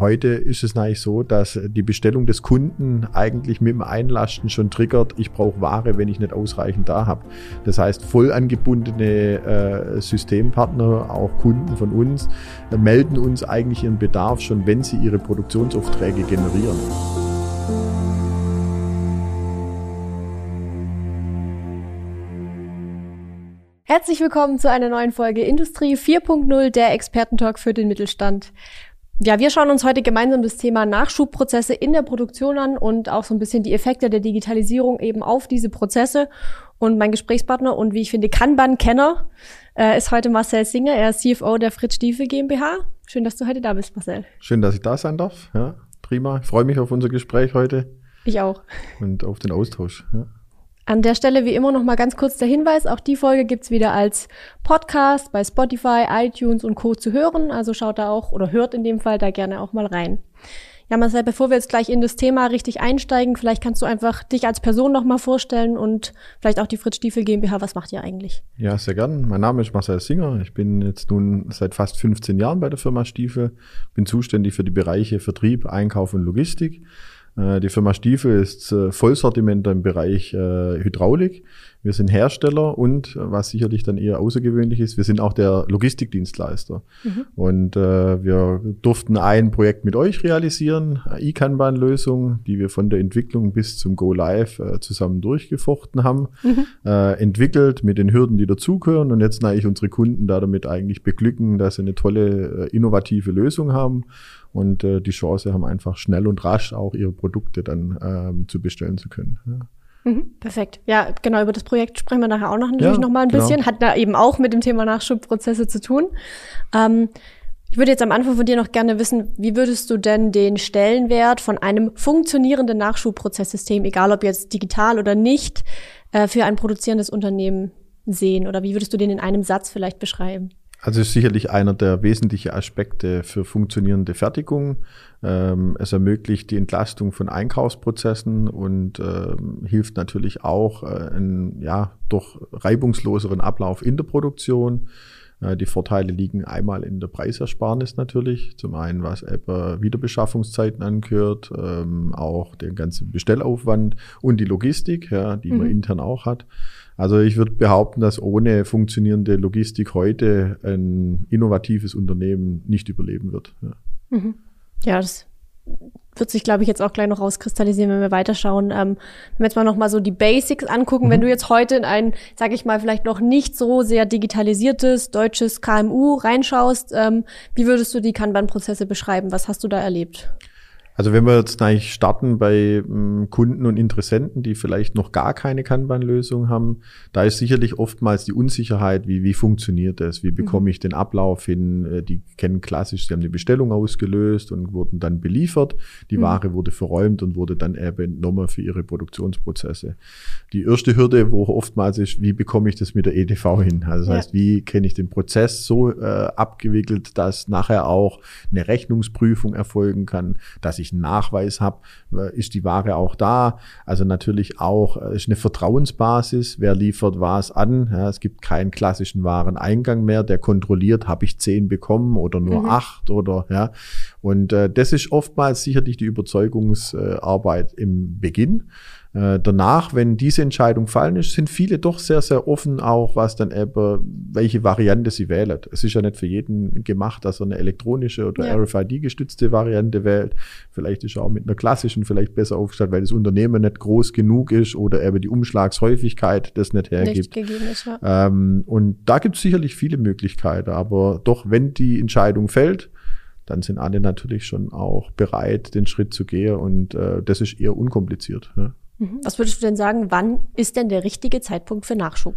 Heute ist es eigentlich so, dass die Bestellung des Kunden eigentlich mit dem Einlasten schon triggert, ich brauche Ware, wenn ich nicht ausreichend da habe. Das heißt, voll angebundene äh, Systempartner, auch Kunden von uns, äh, melden uns eigentlich ihren Bedarf schon, wenn sie ihre Produktionsaufträge generieren. Herzlich willkommen zu einer neuen Folge Industrie 4.0, der Expertentalk für den Mittelstand. Ja, wir schauen uns heute gemeinsam das Thema Nachschubprozesse in der Produktion an und auch so ein bisschen die Effekte der Digitalisierung eben auf diese Prozesse. Und mein Gesprächspartner und wie ich finde Kanban-Kenner äh, ist heute Marcel Singer. Er ist CFO der Fritz Stiefel GmbH. Schön, dass du heute da bist, Marcel. Schön, dass ich da sein darf. Ja, prima. Ich freue mich auf unser Gespräch heute. Ich auch. Und auf den Austausch. Ja. An der Stelle wie immer noch mal ganz kurz der Hinweis, auch die Folge gibt's wieder als Podcast bei Spotify, iTunes und Co. zu hören. Also schaut da auch oder hört in dem Fall da gerne auch mal rein. Ja, Marcel, bevor wir jetzt gleich in das Thema richtig einsteigen, vielleicht kannst du einfach dich als Person noch mal vorstellen und vielleicht auch die Fritz Stiefel GmbH. Was macht ihr eigentlich? Ja, sehr gern. Mein Name ist Marcel Singer. Ich bin jetzt nun seit fast 15 Jahren bei der Firma Stiefel. Bin zuständig für die Bereiche Vertrieb, Einkauf und Logistik. Äh, die Firma Stiefel ist äh, Vollsortimenter im Bereich äh, Hydraulik. Wir sind Hersteller und was sicherlich dann eher außergewöhnlich ist, wir sind auch der Logistikdienstleister. Mhm. Und äh, wir durften ein Projekt mit euch realisieren, E-Kanban-Lösung, die wir von der Entwicklung bis zum Go Live äh, zusammen durchgefochten haben, mhm. äh, entwickelt mit den Hürden, die dazugehören und jetzt eigentlich unsere Kunden da damit eigentlich beglücken, dass sie eine tolle, äh, innovative Lösung haben und äh, die Chance haben, einfach schnell und rasch auch ihre Produkte dann ähm, zu bestellen zu können. Ja. Mhm, perfekt. Ja, genau, über das Projekt sprechen wir nachher auch noch natürlich ja, noch mal ein genau. bisschen. Hat da eben auch mit dem Thema Nachschubprozesse zu tun. Ähm, ich würde jetzt am Anfang von dir noch gerne wissen, wie würdest du denn den Stellenwert von einem funktionierenden Nachschubprozesssystem, egal ob jetzt digital oder nicht, äh, für ein produzierendes Unternehmen sehen? Oder wie würdest du den in einem Satz vielleicht beschreiben? Also ist sicherlich einer der wesentlichen Aspekte für funktionierende Fertigung. Ähm, es ermöglicht die Entlastung von Einkaufsprozessen und ähm, hilft natürlich auch äh, einen ja, doch reibungsloseren Ablauf in der Produktion. Äh, die Vorteile liegen einmal in der Preisersparnis natürlich. Zum einen, was etwa Wiederbeschaffungszeiten angehört, ähm, auch den ganzen Bestellaufwand und die Logistik, ja, die mhm. man intern auch hat. Also ich würde behaupten, dass ohne funktionierende Logistik heute ein innovatives Unternehmen nicht überleben wird. Ja, mhm. ja das wird sich, glaube ich, jetzt auch gleich noch rauskristallisieren, wenn wir weiterschauen. Ähm, wenn wir jetzt mal noch mal so die Basics angucken, mhm. wenn du jetzt heute in ein, sage ich mal, vielleicht noch nicht so sehr digitalisiertes deutsches KMU reinschaust, ähm, wie würdest du die Kanban-Prozesse beschreiben? Was hast du da erlebt? Also wenn wir jetzt eigentlich starten bei ähm, Kunden und Interessenten, die vielleicht noch gar keine Kanban-Lösung haben, da ist sicherlich oftmals die Unsicherheit, wie, wie funktioniert das, wie bekomme mhm. ich den Ablauf hin, äh, die kennen klassisch, sie haben die Bestellung ausgelöst und wurden dann beliefert, die mhm. Ware wurde verräumt und wurde dann eben entnommen für ihre Produktionsprozesse. Die erste Hürde, wo oftmals ist, wie bekomme ich das mit der EDV hin? Also das ja. heißt, wie kenne ich den Prozess so äh, abgewickelt, dass nachher auch eine Rechnungsprüfung erfolgen kann, dass ich ich einen Nachweis habe, äh, ist die Ware auch da. Also natürlich auch äh, ist eine Vertrauensbasis, wer liefert was an. Ja, es gibt keinen klassischen Wareneingang mehr, der kontrolliert, habe ich zehn bekommen oder nur mhm. acht oder ja. Und äh, das ist oftmals sicherlich die Überzeugungsarbeit im Beginn. Äh, danach, wenn diese Entscheidung fallen ist, sind viele doch sehr, sehr offen auch, was dann eben, welche Variante sie wählen. Es ist ja nicht für jeden gemacht, dass er eine elektronische oder ja. RFID-gestützte Variante wählt. Vielleicht ist er auch mit einer klassischen vielleicht besser aufgestellt, weil das Unternehmen nicht groß genug ist oder eben die Umschlagshäufigkeit das nicht hergibt. Nicht gegeben ist, ja. ähm, und da gibt es sicherlich viele Möglichkeiten, aber doch, wenn die Entscheidung fällt, dann sind alle natürlich schon auch bereit, den Schritt zu gehen und äh, das ist eher unkompliziert. Ja. Mhm. Was würdest du denn sagen, wann ist denn der richtige Zeitpunkt für Nachschub?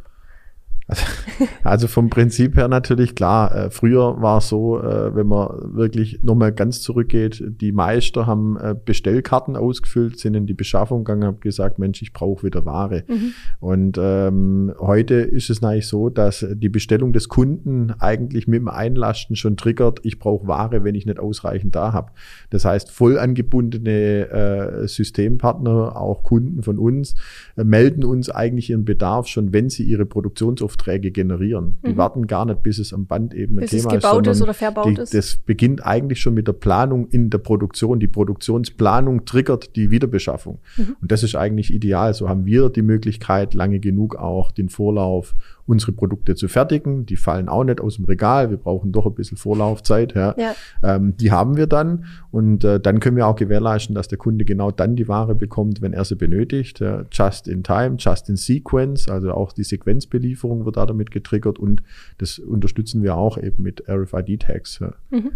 Also, vom Prinzip her natürlich klar. Äh, früher war es so, äh, wenn man wirklich nochmal ganz zurückgeht, die Meister haben äh, Bestellkarten ausgefüllt, sind in die Beschaffung gegangen, haben gesagt, Mensch, ich brauche wieder Ware. Mhm. Und ähm, heute ist es eigentlich so, dass die Bestellung des Kunden eigentlich mit dem Einlasten schon triggert, ich brauche Ware, wenn ich nicht ausreichend da habe. Das heißt, voll angebundene äh, Systempartner, auch Kunden von uns, äh, melden uns eigentlich ihren Bedarf schon, wenn sie ihre Produktionsaufträge Aufträge generieren. Die mhm. warten gar nicht, bis es am Band eben bis ein Thema es gebaut ist, ist oder verbaut die, ist. Das beginnt eigentlich schon mit der Planung in der Produktion. Die Produktionsplanung triggert die Wiederbeschaffung. Mhm. Und das ist eigentlich ideal. So haben wir die Möglichkeit, lange genug auch den Vorlauf unsere Produkte zu fertigen. Die fallen auch nicht aus dem Regal. Wir brauchen doch ein bisschen Vorlaufzeit. Ja. ja. Ähm, die haben wir dann. Und äh, dann können wir auch gewährleisten, dass der Kunde genau dann die Ware bekommt, wenn er sie benötigt. Ja. Just in time, just in sequence. Also auch die Sequenzbelieferung wird da damit getriggert. Und das unterstützen wir auch eben mit RFID-Tags. Ja. Mhm.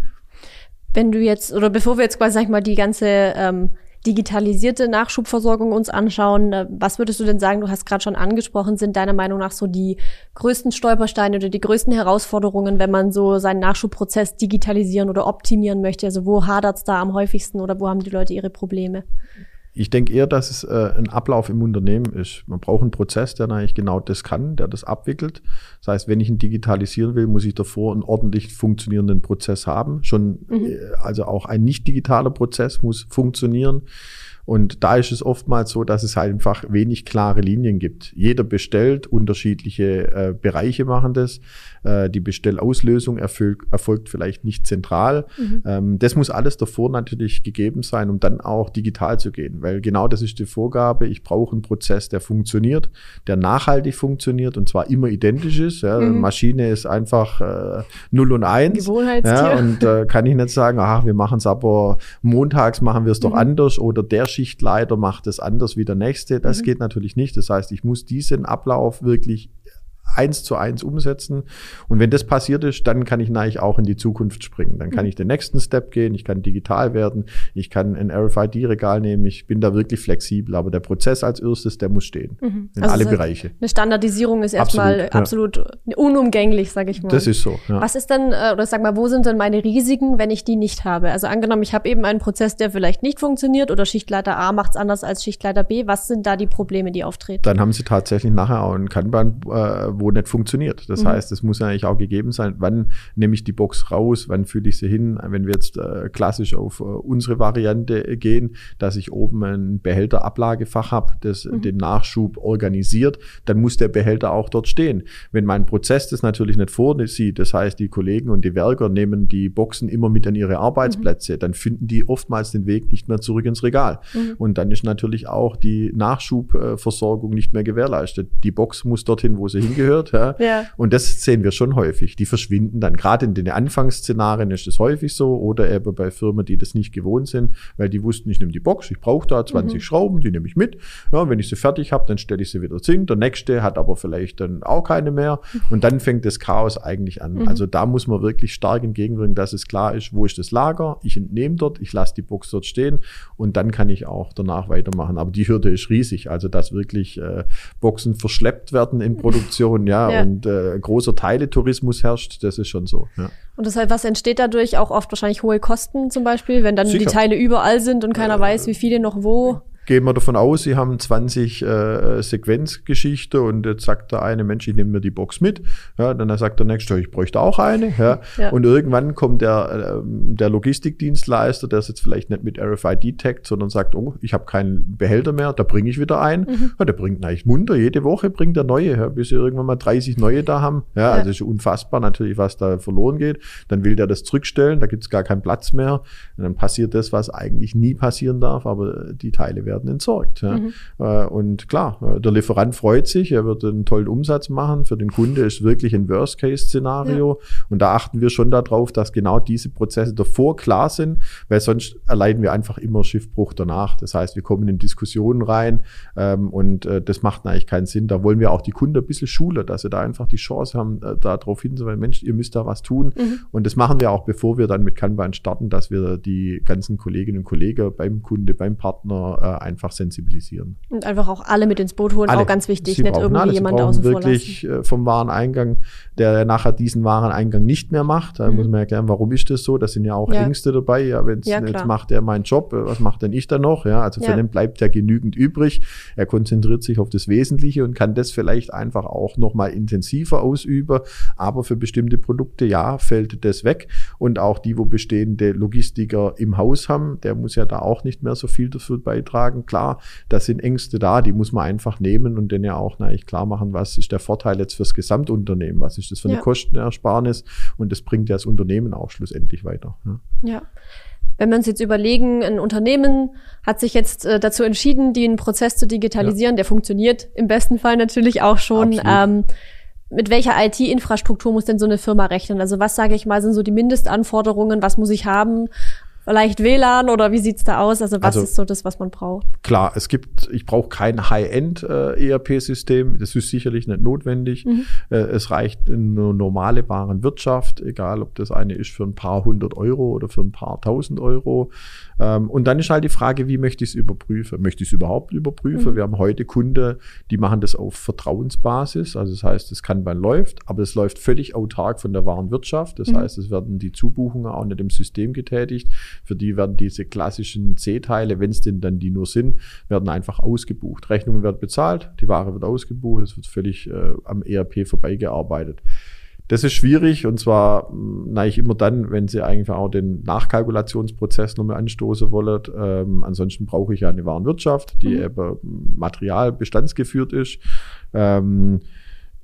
Wenn du jetzt, oder bevor wir jetzt quasi, sag ich mal, die ganze ähm, digitalisierte Nachschubversorgung uns anschauen, äh, was würdest du denn sagen, du hast gerade schon angesprochen, sind deiner Meinung nach so die größten Stolpersteine oder die größten Herausforderungen, wenn man so seinen Nachschubprozess digitalisieren oder optimieren möchte? Also wo hadert es da am häufigsten oder wo haben die Leute ihre Probleme? Ich denke eher, dass es äh, ein Ablauf im Unternehmen ist. Man braucht einen Prozess, der eigentlich genau das kann, der das abwickelt. Das heißt, wenn ich ihn digitalisieren will, muss ich davor einen ordentlich funktionierenden Prozess haben. Schon, mhm. äh, also auch ein nicht digitaler Prozess muss funktionieren. Und da ist es oftmals so, dass es halt einfach wenig klare Linien gibt. Jeder bestellt, unterschiedliche äh, Bereiche machen das. Äh, die Bestellauslösung erfolgt, erfolgt vielleicht nicht zentral. Mhm. Ähm, das muss alles davor natürlich gegeben sein, um dann auch digital zu gehen. Weil genau das ist die Vorgabe. Ich brauche einen Prozess, der funktioniert, der nachhaltig funktioniert und zwar immer identisch ist. Ja. Mhm. Maschine ist einfach äh, 0 und 1. Gewohnheitstier. Ja, und äh, kann ich nicht sagen, ach, wir machen es aber montags machen wir es doch mhm. anders oder der Schichtleiter macht es anders wie der nächste. Das mhm. geht natürlich nicht. Das heißt, ich muss diesen Ablauf wirklich eins zu eins umsetzen. Und wenn das passiert ist, dann kann ich natürlich auch in die Zukunft springen. Dann kann mhm. ich den nächsten Step gehen, ich kann digital werden, ich kann ein RFID-Regal nehmen, ich bin da wirklich flexibel. Aber der Prozess als erstes, der muss stehen. Mhm. In also alle Bereiche. Eine Standardisierung ist erstmal absolut, absolut ja. unumgänglich, sage ich mal. Das ist so. Ja. Was ist denn, äh, oder sag mal, wo sind denn meine Risiken, wenn ich die nicht habe? Also angenommen, ich habe eben einen Prozess, der vielleicht nicht funktioniert oder Schichtleiter A macht es anders als Schichtleiter B. Was sind da die Probleme, die auftreten? Dann haben Sie tatsächlich nachher auch ein Kanban, äh, wo nicht funktioniert. Das mhm. heißt, es muss eigentlich auch gegeben sein, wann nehme ich die Box raus, wann fühle ich sie hin, wenn wir jetzt äh, klassisch auf äh, unsere Variante gehen, dass ich oben ein Behälterablagefach habe, das mhm. den Nachschub organisiert, dann muss der Behälter auch dort stehen. Wenn mein Prozess das natürlich nicht vorsieht, das heißt, die Kollegen und die Werker nehmen die Boxen immer mit an ihre Arbeitsplätze, mhm. dann finden die oftmals den Weg nicht mehr zurück ins Regal. Mhm. Und dann ist natürlich auch die Nachschubversorgung nicht mehr gewährleistet. Die Box muss dorthin, wo sie hingehört. Ja. ja. Und das sehen wir schon häufig. Die verschwinden dann. Gerade in den Anfangsszenarien ist es häufig so oder eben bei Firmen, die das nicht gewohnt sind, weil die wussten, ich nehme die Box, ich brauche da 20 mhm. Schrauben, die nehme ich mit. Ja, wenn ich sie fertig habe, dann stelle ich sie wieder hin. Der nächste hat aber vielleicht dann auch keine mehr. Und dann fängt das Chaos eigentlich an. Mhm. Also da muss man wirklich stark entgegenwirken, dass es klar ist, wo ist das Lager. Ich entnehme dort, ich lasse die Box dort stehen und dann kann ich auch danach weitermachen. Aber die Hürde ist riesig. Also dass wirklich äh, Boxen verschleppt werden in Produktion, ja, ja. und äh, großer Teiletourismus herrscht, das ist schon so. Ja. Und deshalb, was entsteht dadurch? Auch oft wahrscheinlich hohe Kosten zum Beispiel, wenn dann Sicher. die Teile überall sind und keiner äh, weiß, wie viele noch wo gehen wir davon aus, Sie haben 20 äh, Sequenzgeschichte und jetzt sagt der eine Mensch, ich nehme mir die Box mit. Ja, dann sagt der nächste, ich bräuchte auch eine. Ja. ja. Und irgendwann kommt der, äh, der Logistikdienstleister, der ist jetzt vielleicht nicht mit RFID taggt, sondern sagt, oh, ich habe keinen Behälter mehr, da bringe ich wieder ein. Mhm. Ja, der bringt eigentlich munter, jede Woche bringt er neue, ja, bis sie irgendwann mal 30 neue da haben. Ja, ja. also ist unfassbar natürlich, was da verloren geht. Dann will der das zurückstellen, da gibt es gar keinen Platz mehr. Und dann passiert das, was eigentlich nie passieren darf, aber die Teile werden werden entsorgt. Ja. Mhm. Äh, und klar, äh, der Lieferant freut sich, er wird einen tollen Umsatz machen. Für den Kunde ist wirklich ein Worst-Case-Szenario. Ja. Und da achten wir schon darauf, dass genau diese Prozesse davor klar sind, weil sonst erleiden wir einfach immer Schiffbruch danach. Das heißt, wir kommen in Diskussionen rein ähm, und äh, das macht eigentlich keinen Sinn. Da wollen wir auch die Kunden ein bisschen schulen, dass sie da einfach die Chance haben, da darauf hinzuweisen, Mensch, ihr müsst da was tun. Mhm. Und das machen wir auch, bevor wir dann mit Kanban starten, dass wir die ganzen Kolleginnen und Kollegen beim Kunde, beim Partner einfach sensibilisieren. Und einfach auch alle mit ins Boot holen, alle. auch ganz wichtig, Sie nicht irgendwie alle. jemand außen wirklich lassen. Äh, vom Wareneingang, der nachher diesen Wareneingang nicht mehr macht. Da mhm. muss man erklären, warum ist das so? Da sind ja auch ja. Ängste dabei. Ja, wenn ja, jetzt macht er meinen Job, äh, was macht denn ich dann noch? Ja, also für ja. den bleibt ja genügend übrig. Er konzentriert sich auf das Wesentliche und kann das vielleicht einfach auch noch mal intensiver ausüben. Aber für bestimmte Produkte, ja, fällt das weg. Und auch die, wo bestehende Logistiker im Haus haben, der muss ja da auch nicht mehr so viel dafür beitragen sagen, klar, da sind Ängste da, die muss man einfach nehmen und denen ja auch na, ich klar machen, was ist der Vorteil jetzt fürs Gesamtunternehmen, was ist das für eine ja. Kostenersparnis und das bringt ja das Unternehmen auch schlussendlich weiter. Ja. ja. Wenn wir uns jetzt überlegen, ein Unternehmen hat sich jetzt äh, dazu entschieden, den Prozess zu digitalisieren, ja. der funktioniert im besten Fall natürlich auch schon. Ähm, mit welcher IT-Infrastruktur muss denn so eine Firma rechnen? Also was sage ich mal, sind so die Mindestanforderungen? Was muss ich haben? Vielleicht WLAN oder wie sieht's da aus? Also was also, ist so das, was man braucht? Klar, es gibt, ich brauche kein High-End-ERP-System. Äh, das ist sicherlich nicht notwendig. Mhm. Äh, es reicht eine normale Warenwirtschaft, egal ob das eine ist für ein paar hundert Euro oder für ein paar tausend Euro. Ähm, und dann ist halt die Frage, wie möchte ich es überprüfen? Möchte ich es überhaupt überprüfen? Mhm. Wir haben heute Kunden, die machen das auf Vertrauensbasis. Also das heißt, das Kanban läuft, aber es läuft völlig autark von der Warenwirtschaft. Das mhm. heißt, es werden die Zubuchungen auch nicht im System getätigt. Für die werden diese klassischen C-Teile, wenn es denn dann die nur sind, werden einfach ausgebucht. Rechnungen werden bezahlt, die Ware wird ausgebucht, es wird völlig äh, am ERP vorbeigearbeitet. Das ist schwierig und zwar eigentlich immer dann, wenn Sie eigentlich auch den Nachkalkulationsprozess nochmal anstoßen wollen. Ähm, ansonsten brauche ich ja eine Warenwirtschaft, die mhm. eben materialbestandsgeführt ist. Ähm,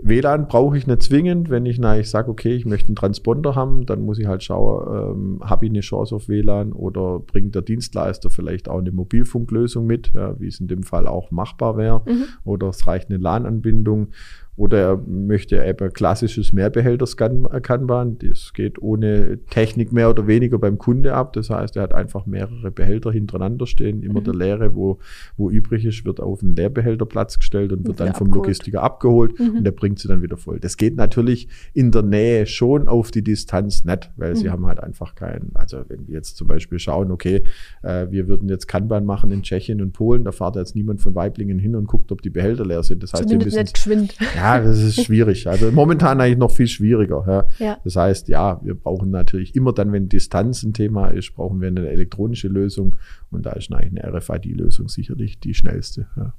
WLAN brauche ich nicht zwingend. Wenn ich, na, ich sage, okay, ich möchte einen Transponder haben, dann muss ich halt schauen, ähm, habe ich eine Chance auf WLAN oder bringt der Dienstleister vielleicht auch eine Mobilfunklösung mit, ja, wie es in dem Fall auch machbar wäre, mhm. oder es reicht eine LAN-Anbindung. Oder er möchte eben klassisches Mehrbehälter-Kanban. Das geht ohne Technik mehr oder weniger beim Kunde ab. Das heißt, er hat einfach mehrere Behälter hintereinander stehen. Immer mhm. der leere, wo, wo übrig ist, wird auf einen Leerbehälterplatz gestellt und wird dann vom abgeholt. Logistiker abgeholt mhm. und der bringt sie dann wieder voll. Das geht natürlich in der Nähe schon auf die Distanz nicht, weil mhm. sie haben halt einfach keinen, also wenn wir jetzt zum Beispiel schauen, okay, äh, wir würden jetzt Kanban machen in Tschechien und Polen, da fahrt jetzt niemand von Weiblingen hin und guckt, ob die Behälter leer sind. Das heißt, Zumindest wir müssen, nicht geschwind. Ja, das ist schwierig. Also momentan eigentlich noch viel schwieriger. Ja. ja. Das heißt, ja, wir brauchen natürlich immer dann, wenn Distanz ein Thema ist, brauchen wir eine elektronische Lösung. Und da ist eigentlich eine RFID-Lösung sicherlich die schnellste. Ja.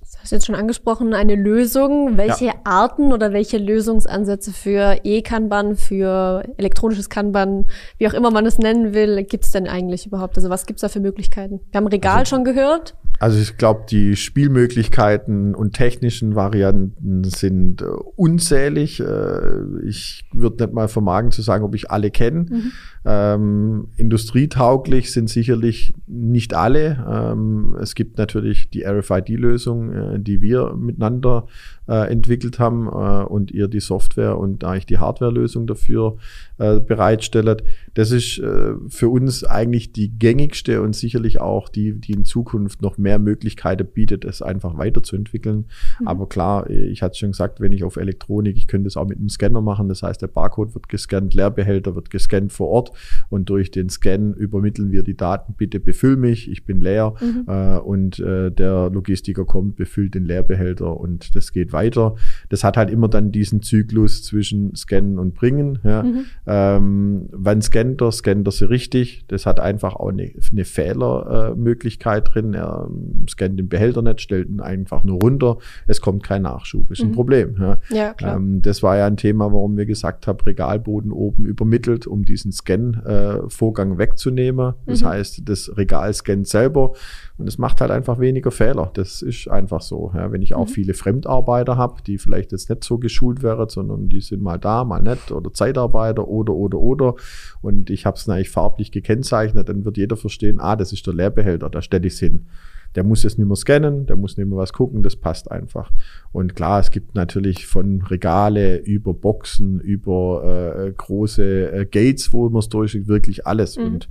Das hast du jetzt schon angesprochen, eine Lösung. Welche ja. Arten oder welche Lösungsansätze für E-Kanban, für elektronisches Kanban, wie auch immer man es nennen will, gibt es denn eigentlich überhaupt? Also was gibt es da für Möglichkeiten? Wir haben Regal also, schon gehört. Also ich glaube, die Spielmöglichkeiten und technischen Varianten sind äh, unzählig. Äh, ich würde nicht mal vermagen zu sagen, ob ich alle kenne. Mhm. Ähm, industrietauglich sind sicherlich nicht alle. Ähm, es gibt natürlich die RFID-Lösung, äh, die wir miteinander äh, entwickelt haben äh, und ihr die Software und eigentlich die Hardware-Lösung dafür äh, bereitstellt. Das ist äh, für uns eigentlich die gängigste und sicherlich auch die, die in Zukunft noch mehr Möglichkeiten bietet, es einfach weiterzuentwickeln. Mhm. Aber klar, ich hatte schon gesagt, wenn ich auf Elektronik, ich könnte es auch mit einem Scanner machen. Das heißt, der Barcode wird gescannt, Leerbehälter wird gescannt vor Ort und durch den Scan übermitteln wir die Daten, bitte befüll mich, ich bin leer mhm. äh, und der Logistiker kommt, befüllt den Leerbehälter und das geht weiter. Das hat halt immer dann diesen Zyklus zwischen Scannen und Bringen. Ja. Mhm. Ähm, wann scannt er, scannt er sie richtig. Das hat einfach auch eine, eine Fehlermöglichkeit äh, drin. Er ähm, scannt den Behälter nicht, stellt ihn einfach nur runter. Es kommt kein Nachschub. Ist mhm. ein Problem. Ja, ja klar. Ähm, das war ja ein Thema, warum wir gesagt haben, Regalboden oben übermittelt, um diesen Scan-Vorgang äh, wegzunehmen. Das mhm. heißt, das Regal scannt selber und es macht halt einfach weniger Fehler. Das ist einfach so. Ja, wenn ich auch mhm. viele Fremdarbeiter habe, die vielleicht jetzt nicht so geschult wären, sondern die sind mal da, mal nicht oder Zeitarbeiter oder, oder, oder. Und ich habe es eigentlich farblich gekennzeichnet, dann wird jeder verstehen, ah, das ist der Leerbehälter, da stelle ich es hin. Der muss jetzt nicht mehr scannen, der muss nicht mehr was gucken, das passt einfach. Und klar, es gibt natürlich von Regale über Boxen, über äh, große äh, Gates, wo man es durch wirklich alles. Mhm. Und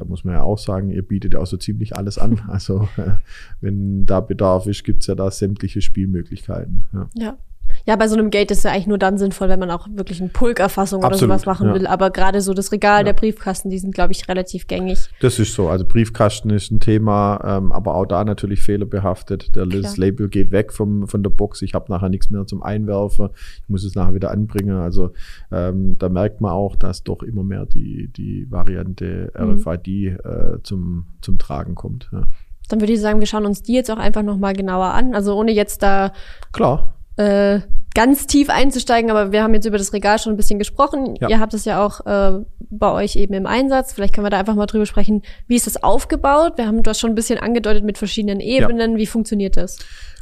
da muss man ja auch sagen, ihr bietet ja auch so ziemlich alles an. Also äh, wenn da Bedarf ist, gibt's ja da sämtliche Spielmöglichkeiten. Ja. ja. Ja, bei so einem Gate ist ja eigentlich nur dann sinnvoll, wenn man auch wirklich eine Pulkerfassung oder sowas machen ja. will. Aber gerade so das Regal, ja. der Briefkasten, die sind, glaube ich, relativ gängig. Das ist so. Also Briefkasten ist ein Thema, ähm, aber auch da natürlich fehlerbehaftet. Der das Label geht weg vom, von der Box. Ich habe nachher nichts mehr zum Einwerfen. Ich muss es nachher wieder anbringen. Also ähm, da merkt man auch, dass doch immer mehr die, die Variante RFID mhm. äh, zum, zum Tragen kommt. Ja. Dann würde ich sagen, wir schauen uns die jetzt auch einfach nochmal genauer an. Also ohne jetzt da Klar äh, ganz tief einzusteigen, aber wir haben jetzt über das Regal schon ein bisschen gesprochen. Ja. Ihr habt es ja auch äh, bei euch eben im Einsatz. Vielleicht können wir da einfach mal drüber sprechen, wie ist das aufgebaut? Wir haben das schon ein bisschen angedeutet mit verschiedenen Ebenen. Ja. Wie funktioniert das?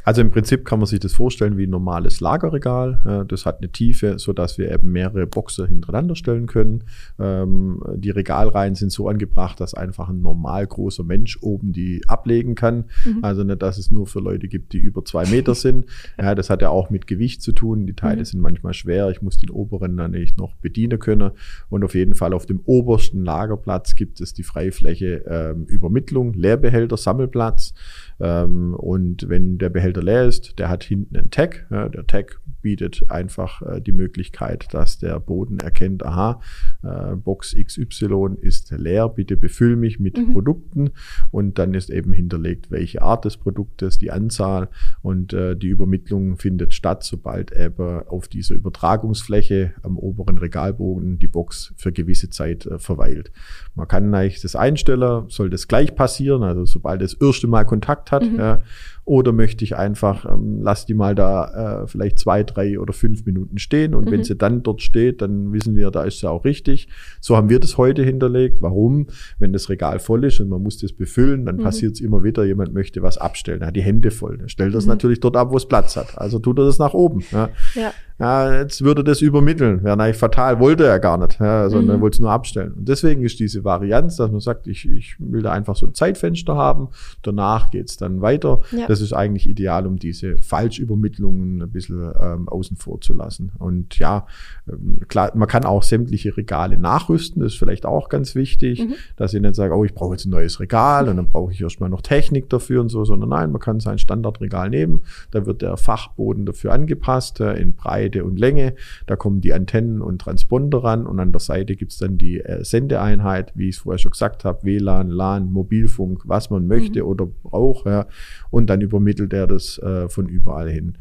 Also im Prinzip kann man sich das vorstellen wie ein normales Lagerregal. Das hat eine Tiefe, so dass wir eben mehrere Boxer hintereinander stellen können. Ähm, die Regalreihen sind so angebracht, dass einfach ein normal großer Mensch oben die ablegen kann. Mhm. Also nicht, dass es nur für Leute gibt, die über zwei Meter sind. Ja, das hat ja auch mit Gewicht zu tun. Die Teile mhm. sind manchmal schwer. Ich muss den oberen dann nicht noch bedienen können. Und auf jeden Fall auf dem obersten Lagerplatz gibt es die Freifläche ähm, Übermittlung, Leerbehälter, Sammelplatz. Ähm, und wenn der Behälter leer ist, der hat hinten einen Tag. Ja, der Tag bietet einfach äh, die Möglichkeit, dass der Boden erkennt, aha, äh, Box XY ist leer, bitte befüll mich mit mhm. Produkten. Und dann ist eben hinterlegt, welche Art des Produktes, die Anzahl und äh, die Übermittlung findet statt, sobald eben auf dieser Übertragungsfläche am oberen Regalbogen die Box für gewisse Zeit äh, verweilt. Man kann eigentlich das einstellen, soll das gleich passieren, also sobald das erste Mal Kontakt hat. Mhm. Ja, oder möchte ich einfach, ähm, lass die mal da äh, vielleicht zwei, drei oder fünf Minuten stehen und mhm. wenn sie dann dort steht, dann wissen wir, da ist sie auch richtig. So haben wir das heute hinterlegt. Warum? Wenn das Regal voll ist und man muss das befüllen, dann mhm. passiert es immer wieder, jemand möchte was abstellen, hat die Hände voll. Er stellt das mhm. natürlich dort ab, wo es Platz hat. Also tut er das nach oben. Ja. ja ja, jetzt würde das übermitteln. Wäre eigentlich fatal, wollte er gar nicht, ja, sondern mhm. wollte es nur abstellen. Und deswegen ist diese Varianz, dass man sagt, ich, ich will da einfach so ein Zeitfenster haben, danach geht's dann weiter. Ja. Das ist eigentlich ideal, um diese Falschübermittlungen ein bisschen ähm, außen vor zu lassen. Und ja, ähm, klar, man kann auch sämtliche Regale nachrüsten, das ist vielleicht auch ganz wichtig, mhm. dass ich nicht sage, oh, ich brauche jetzt ein neues Regal und dann brauche ich erstmal noch Technik dafür und so, sondern nein, man kann sein Standardregal nehmen, da wird der Fachboden dafür angepasst, in Breite Breite und Länge. Da kommen die Antennen und Transponder ran und an der Seite gibt es dann die äh, Sendeeinheit, wie ich es vorher schon gesagt habe, WLAN, LAN, Mobilfunk, was man möchte mhm. oder braucht. Ja. Und dann übermittelt er das äh, von überall hin.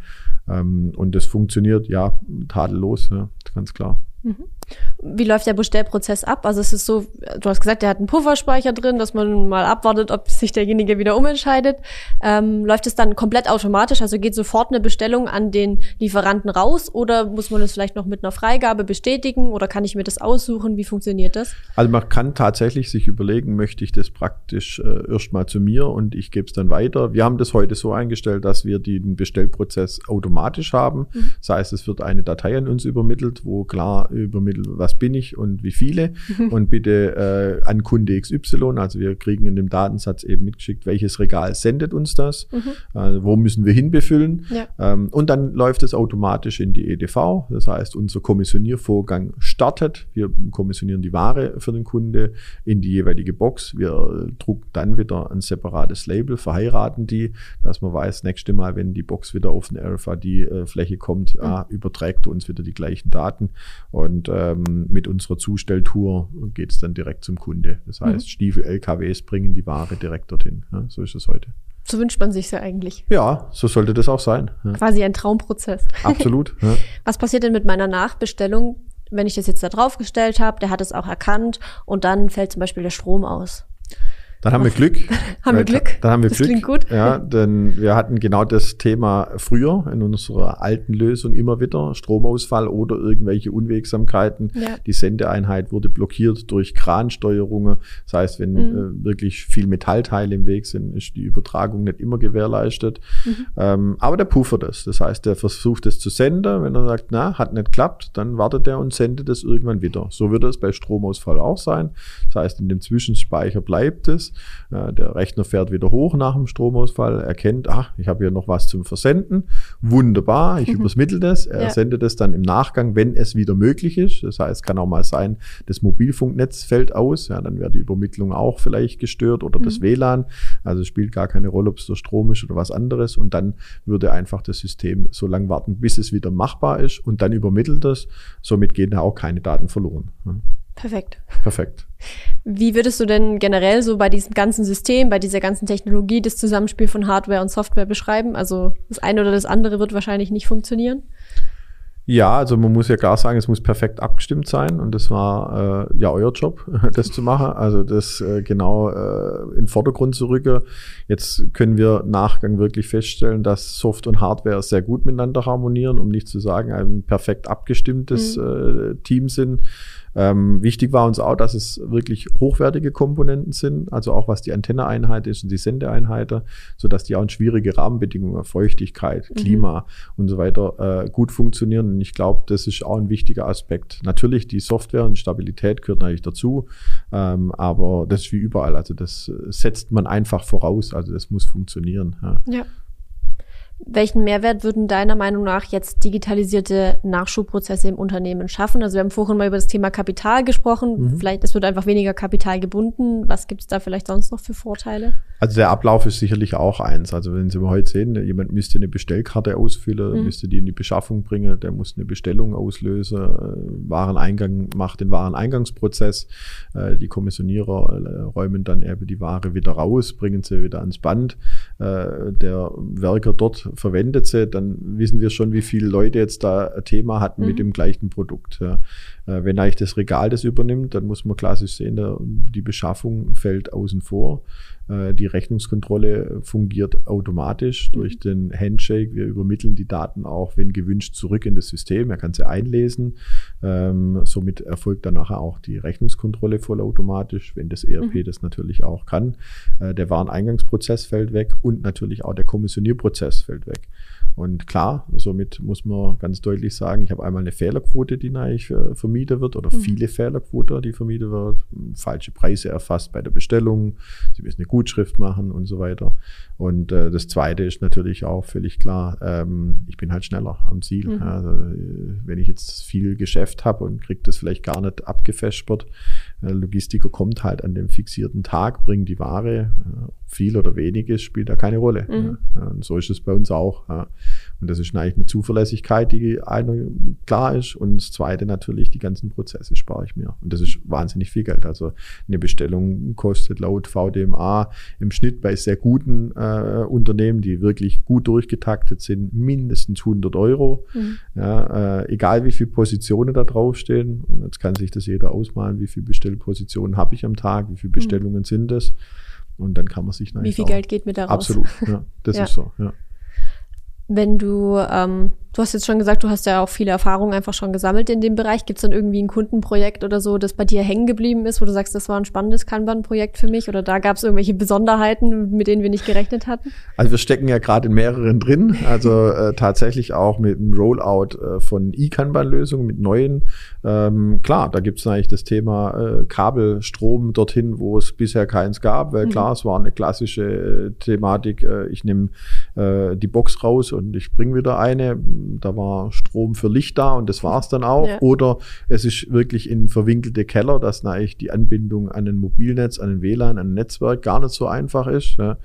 Ähm, und das funktioniert ja tadellos, ja, ganz klar. Mhm. Wie läuft der Bestellprozess ab? Also es ist so, du hast gesagt, der hat einen Pufferspeicher drin, dass man mal abwartet, ob sich derjenige wieder umentscheidet. Ähm, läuft es dann komplett automatisch? Also geht sofort eine Bestellung an den Lieferanten raus oder muss man es vielleicht noch mit einer Freigabe bestätigen oder kann ich mir das aussuchen? Wie funktioniert das? Also man kann tatsächlich sich überlegen, möchte ich das praktisch äh, erstmal zu mir und ich gebe es dann weiter. Wir haben das heute so eingestellt, dass wir den Bestellprozess automatisch haben. Mhm. Das heißt, es wird eine Datei an uns übermittelt, wo klar übermittelt, was bin ich und wie viele? Und bitte äh, an Kunde XY, also wir kriegen in dem Datensatz eben mitgeschickt, welches Regal sendet uns das, mhm. äh, wo müssen wir hinbefüllen? Ja. ähm, und dann läuft es automatisch in die EDV, das heißt unser Kommissioniervorgang startet, wir kommissionieren die Ware für den Kunde in die jeweilige Box, wir drucken dann wieder ein separates Label, verheiraten die, dass man weiß, nächste Mal, wenn die Box wieder auf eine RFID-Fläche kommt, mhm. ah, überträgt uns wieder die gleichen Daten. Und ähm, mit unserer Zustelltour geht es dann direkt zum Kunde. Das heißt, mhm. Stiefel, LKWs bringen die Ware direkt dorthin. Ja, so ist es heute. So wünscht man sich ja eigentlich. Ja, so sollte das auch sein. Ja. Quasi ein Traumprozess. Absolut. Ja. Was passiert denn mit meiner Nachbestellung, wenn ich das jetzt da draufgestellt habe, der hat es auch erkannt und dann fällt zum Beispiel der Strom aus? Dann haben wir Glück. haben wir Glück? Dann haben wir das Glück. Klingt gut. Ja, denn wir hatten genau das Thema früher in unserer alten Lösung immer wieder. Stromausfall oder irgendwelche Unwegsamkeiten. Ja. Die Sendeeinheit wurde blockiert durch Kransteuerungen. Das heißt, wenn mhm. äh, wirklich viel Metallteile im Weg sind, ist die Übertragung nicht immer gewährleistet. Mhm. Ähm, aber der puffert es. Das heißt, der versucht es zu senden. Wenn er sagt, na, hat nicht geklappt, dann wartet er und sendet es irgendwann wieder. So würde es bei Stromausfall auch sein. Das heißt, in dem Zwischenspeicher bleibt es. Äh, der Rechner fährt wieder hoch nach dem Stromausfall, erkennt, ach, ich habe hier noch was zum Versenden. Wunderbar, ich mhm. übermittle das. Er ja. sendet es dann im Nachgang, wenn es wieder möglich ist. Das heißt, kann auch mal sein, das Mobilfunknetz fällt aus. Ja, dann wäre die Übermittlung auch vielleicht gestört oder mhm. das WLAN. Also es spielt gar keine Rolle, ob es der Strom ist oder was anderes. Und dann würde einfach das System so lange warten, bis es wieder machbar ist und dann übermittelt es. Somit gehen da auch keine Daten verloren. Perfekt. Perfekt. Wie würdest du denn generell so bei diesem ganzen System, bei dieser ganzen Technologie das Zusammenspiel von Hardware und Software beschreiben? Also das eine oder das andere wird wahrscheinlich nicht funktionieren. Ja, also man muss ja klar sagen, es muss perfekt abgestimmt sein und das war äh, ja euer Job, das zu machen. Also das äh, genau äh, in den Vordergrund zu rücken. Jetzt können wir Nachgang wirklich feststellen, dass Soft und Hardware sehr gut miteinander harmonieren, um nicht zu sagen, ein perfekt abgestimmtes mhm. äh, Team sind. Ähm, wichtig war uns auch, dass es wirklich hochwertige Komponenten sind, also auch was die Antenneeinheit ist und die Sendeeinheit, sodass die auch in schwierige Rahmenbedingungen, Feuchtigkeit, mhm. Klima mhm. und so weiter äh, gut funktionieren. Und ich glaube, das ist auch ein wichtiger Aspekt. Natürlich, die Software und Stabilität gehört natürlich dazu, ähm, aber das ist wie überall. Also das setzt man einfach voraus. Also das muss funktionieren. ja. ja. Welchen Mehrwert würden deiner Meinung nach jetzt digitalisierte Nachschubprozesse im Unternehmen schaffen? Also wir haben vorhin mal über das Thema Kapital gesprochen. Mhm. Vielleicht es wird einfach weniger Kapital gebunden. Was gibt es da vielleicht sonst noch für Vorteile? Also der Ablauf ist sicherlich auch eins. Also wenn Sie mal heute sehen, jemand müsste eine Bestellkarte ausfüllen, mhm. müsste die in die Beschaffung bringen, der muss eine Bestellung auslösen, äh, Wareneingang macht den Wareneingangsprozess, äh, die Kommissionierer äh, räumen dann eben die Ware wieder raus, bringen sie wieder ans Band, der Werker dort verwendet sie, dann wissen wir schon, wie viele Leute jetzt da ein Thema hatten mhm. mit dem gleichen Produkt. Wenn eigentlich das Regal das übernimmt, dann muss man klassisch sehen, die Beschaffung fällt außen vor. Äh, die Rechnungskontrolle fungiert automatisch durch mhm. den Handshake. Wir übermitteln die Daten auch, wenn gewünscht, zurück in das System. Er kann sie einlesen. Ähm, somit erfolgt dann nachher auch die Rechnungskontrolle vollautomatisch, wenn das ERP mhm. das natürlich auch kann. Äh, der Wareneingangsprozess fällt weg und natürlich auch der Kommissionierprozess fällt weg. Und klar, somit muss man ganz deutlich sagen, ich habe einmal eine Fehlerquote, die eigentlich äh, vermietet wird, oder mhm. viele Fehlerquote, die vermietet wird, falsche Preise erfasst bei der Bestellung, sie müssen eine Gutschrift machen und so weiter. Und äh, das Zweite ist natürlich auch völlig klar, ähm, ich bin halt schneller am Ziel. Mhm. Also, äh, wenn ich jetzt viel Geschäft habe und kriege das vielleicht gar nicht abgefespert, Logistiker kommt halt an dem fixierten Tag, bringt die Ware, äh, viel oder wenig ist, spielt da keine Rolle. Mhm. So ist es bei uns auch. Und das ist eigentlich eine Zuverlässigkeit, die eine klar ist. Und das zweite natürlich, die ganzen Prozesse spare ich mir. Und das ist wahnsinnig viel Geld. Also eine Bestellung kostet laut VDMA im Schnitt bei sehr guten äh, Unternehmen, die wirklich gut durchgetaktet sind, mindestens 100 Euro. Mhm. Ja, äh, egal wie viele Positionen da draufstehen. Und jetzt kann sich das jeder ausmalen, wie viele Bestellpositionen habe ich am Tag, wie viele mhm. Bestellungen mhm. sind das. Und dann kann man sich Wie viel Geld geht mir da raus? Absolut, ja, das ja. ist so, ja. Wenn du, ähm, du hast jetzt schon gesagt, du hast ja auch viele Erfahrungen einfach schon gesammelt in dem Bereich. Gibt es dann irgendwie ein Kundenprojekt oder so, das bei dir hängen geblieben ist, wo du sagst, das war ein spannendes Kanban-Projekt für mich? Oder da gab es irgendwelche Besonderheiten, mit denen wir nicht gerechnet hatten? Also wir stecken ja gerade in mehreren drin. Also äh, tatsächlich auch mit dem Rollout äh, von E-Kanban-Lösungen, mit neuen. Ähm, klar, da gibt es eigentlich das Thema äh, Kabelstrom dorthin, wo es bisher keins gab. Weil mhm. klar, es war eine klassische äh, Thematik. Äh, ich nehme äh, die Box raus und ich bringe wieder eine. Da war Strom für Licht da und das war es dann auch. Ja. Oder es ist wirklich in verwinkelte Keller, dass eigentlich die Anbindung an ein Mobilnetz, an ein WLAN, an ein Netzwerk gar nicht so einfach ist. Ja.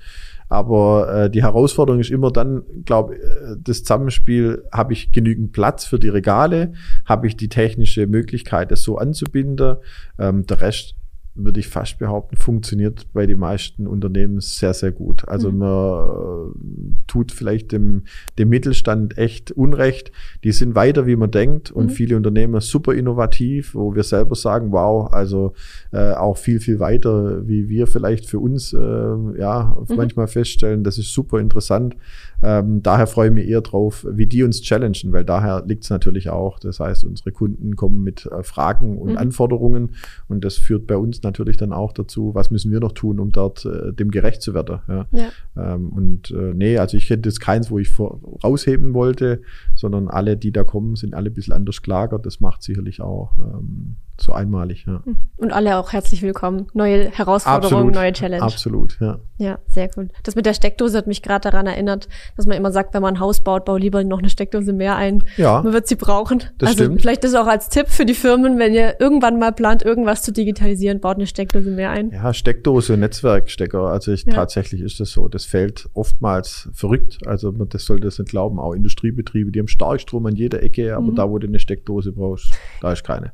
Aber äh, die Herausforderung ist immer dann, glaube äh, das Zusammenspiel, habe ich genügend Platz für die Regale, habe ich die technische Möglichkeit, das so anzubinden. Ähm, der Rest würde ich fast behaupten, funktioniert bei den meisten Unternehmen sehr, sehr gut. Also mhm. man äh, tut vielleicht dem, dem Mittelstand echt Unrecht. Die sind weiter, wie man denkt und mhm. viele Unternehmen super innovativ, wo wir selber sagen, wow, also äh, auch viel, viel weiter, wie wir vielleicht für uns äh, ja mhm. manchmal feststellen. Das ist super interessant. Ähm, daher freue ich mich eher drauf, wie die uns challengen, weil daher liegt es natürlich auch. Das heißt, unsere Kunden kommen mit äh, Fragen und mhm. Anforderungen und das führt bei uns natürlich dann auch dazu, was müssen wir noch tun, um dort äh, dem gerecht zu werden. Ja. ja. Ähm, und äh, nee, also ich hätte jetzt keins, wo ich vor, rausheben wollte, sondern alle, die da kommen, sind alle ein bisschen anders gelagert. Das macht sicherlich auch ähm, so einmalig, ja. Hm. Und alle auch herzlich willkommen. Neue Herausforderungen, neue Challenge. Absolut, ja. Ja, sehr gut. Das mit der Steckdose hat mich gerade daran erinnert, dass man immer sagt, wenn man ein Haus baut, bau lieber noch eine Steckdose mehr ein. Ja. Man wird sie brauchen. Das also stimmt. vielleicht ist auch als Tipp für die Firmen, wenn ihr irgendwann mal plant, irgendwas zu digitalisieren, baut eine Steckdose mehr ein. Ja, Steckdose, Netzwerkstecker. Also ich, ja. tatsächlich ist das so. Das fällt oftmals verrückt. Also das sollte es nicht glauben. Auch Industriebetriebe, die haben Starkstrom an jeder Ecke, aber mhm. da, wo du eine Steckdose brauchst, da ist keine.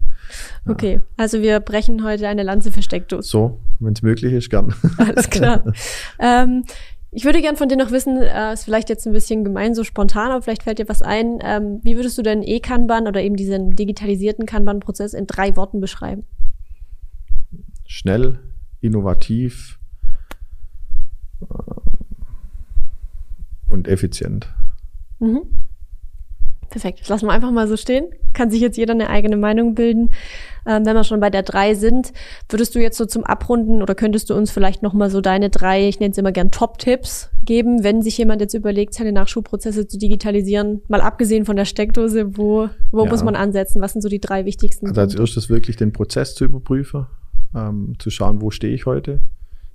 Okay, also wir brechen heute eine Lanze für Steckdosen. So, wenn es möglich ist, gern. Alles klar. ähm, Ich würde gern von dir noch wissen, äh, ist vielleicht jetzt ein bisschen gemein, so spontan, aber vielleicht fällt dir was ein. Ähm, wie würdest du denn E-Kanban oder eben diesen digitalisierten Kanban-Prozess in drei Worten beschreiben? Schnell, innovativ äh, und effizient. Mhm. Perfekt. Das lassen wir einfach mal so stehen. Kann sich jetzt jeder eine eigene Meinung bilden. Ähm, wenn wir schon bei der drei sind, würdest du jetzt so zum Abrunden oder könntest du uns vielleicht noch mal so deine drei, ich nenne es immer gern Top-Tipps geben, wenn sich jemand jetzt überlegt, seine Nachschubprozesse zu digitalisieren, mal abgesehen von der Steckdose, wo, wo ja. muss man ansetzen? Was sind so die drei wichtigsten? Also als erstes wirklich den Prozess zu überprüfen, ähm, zu schauen, wo stehe ich heute.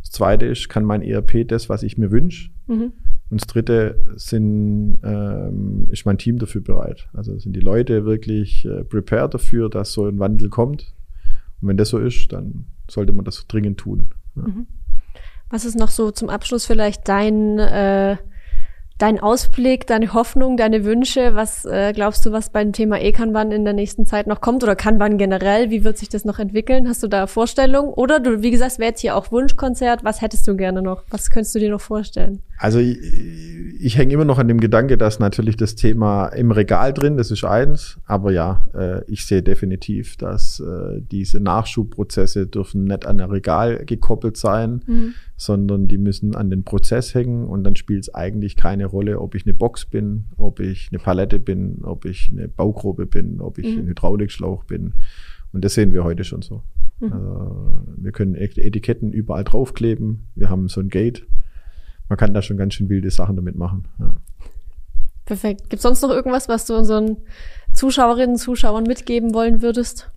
Das zweite ist, kann mein ERP das, was ich mir wünsche? Mhm. Und das dritte sind, ähm, ist mein Team dafür bereit. Also sind die Leute wirklich äh, prepared dafür, dass so ein Wandel kommt. Und wenn das so ist, dann sollte man das dringend tun. Ja. Mhm. Was ist noch so zum Abschluss vielleicht dein äh, dein Ausblick, deine Hoffnung, deine Wünsche? Was äh, glaubst du, was beim Thema E-Kanban in der nächsten Zeit noch kommt oder Kanban generell? Wie wird sich das noch entwickeln? Hast du da Vorstellungen? Oder du, wie gesagt, wäre jetzt hier auch Wunschkonzert. Was hättest du gerne noch? Was könntest du dir noch vorstellen? Also ich, ich hänge immer noch an dem Gedanke, dass natürlich das Thema im Regal drin, das ist eins, aber ja, äh, ich sehe definitiv, dass äh, diese Nachschubprozesse dürfen nicht an ein Regal gekoppelt sein, mhm. sondern die müssen an den Prozess hängen und dann spielt es eigentlich keine Rolle, ob ich eine Box bin, ob ich eine Palette bin, ob ich eine Baugrube bin, ob ich mhm. ein Hydraulikschlauch bin. Und das sehen wir heute schon so. Mhm. Also, wir können Etiketten überall draufkleben. Wir haben so ein Gate man kann da schon ganz schön wilde Sachen damit machen. Ja. Perfekt. Gibt es sonst noch irgendwas, was du unseren Zuschauerinnen und Zuschauern mitgeben wollen würdest?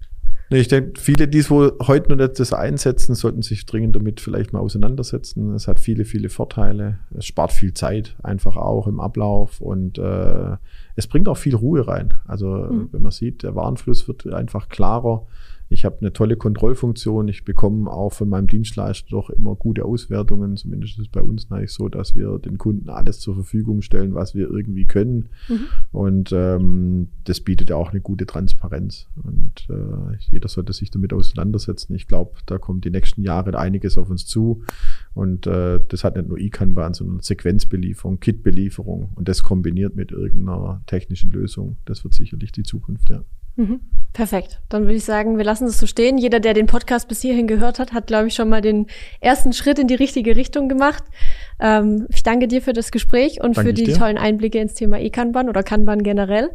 Nee, ich denke, viele, die es wohl heute noch das einsetzen, sollten sich dringend damit vielleicht mal auseinandersetzen. Es hat viele, viele Vorteile. Es spart viel Zeit, einfach auch im Ablauf und äh, es bringt auch viel Ruhe rein. Also mhm. wenn man sieht, der Warenfluss wird einfach klarer. Ich habe eine tolle Kontrollfunktion. Ich bekomme auch von meinem Dienstleister doch immer gute Auswertungen. Zumindest ist es bei uns eigentlich so, dass wir den Kunden alles zur Verfügung stellen, was wir irgendwie können. Mhm. Und ähm, das bietet ja auch eine gute Transparenz. Und äh, jeder sollte sich damit auseinandersetzen. Ich glaube, da kommt die nächsten Jahre einiges auf uns zu. Und äh, das hat nicht nur E-Kanban, sondern Sequenzbelieferung, Kitbelieferung und das kombiniert mit irgendeiner technischen Lösung. Das wird sicherlich die Zukunft, ja. Mhm. Perfekt. Dann würde ich sagen, wir lassen es so stehen. Jeder, der den Podcast bis hierhin gehört hat, hat, glaube ich, schon mal den ersten Schritt in die richtige Richtung gemacht. Ähm, ich danke dir für das Gespräch und danke für die dir. tollen Einblicke ins Thema E-Kanban oder Kanban generell.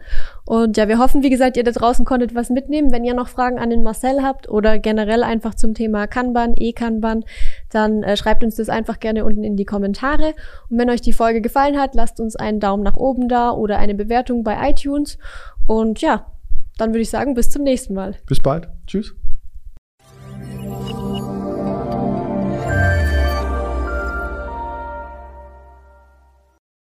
Und ja, wir hoffen, wie gesagt, ihr da draußen konntet was mitnehmen. Wenn ihr noch Fragen an den Marcel habt oder generell einfach zum Thema Kanban, E-Kanban, dann äh, schreibt uns das einfach gerne unten in die Kommentare. Und wenn euch die Folge gefallen hat, lasst uns einen Daumen nach oben da oder eine Bewertung bei iTunes. Und ja, dann würde ich sagen, bis zum nächsten Mal. Bis bald. Tschüss.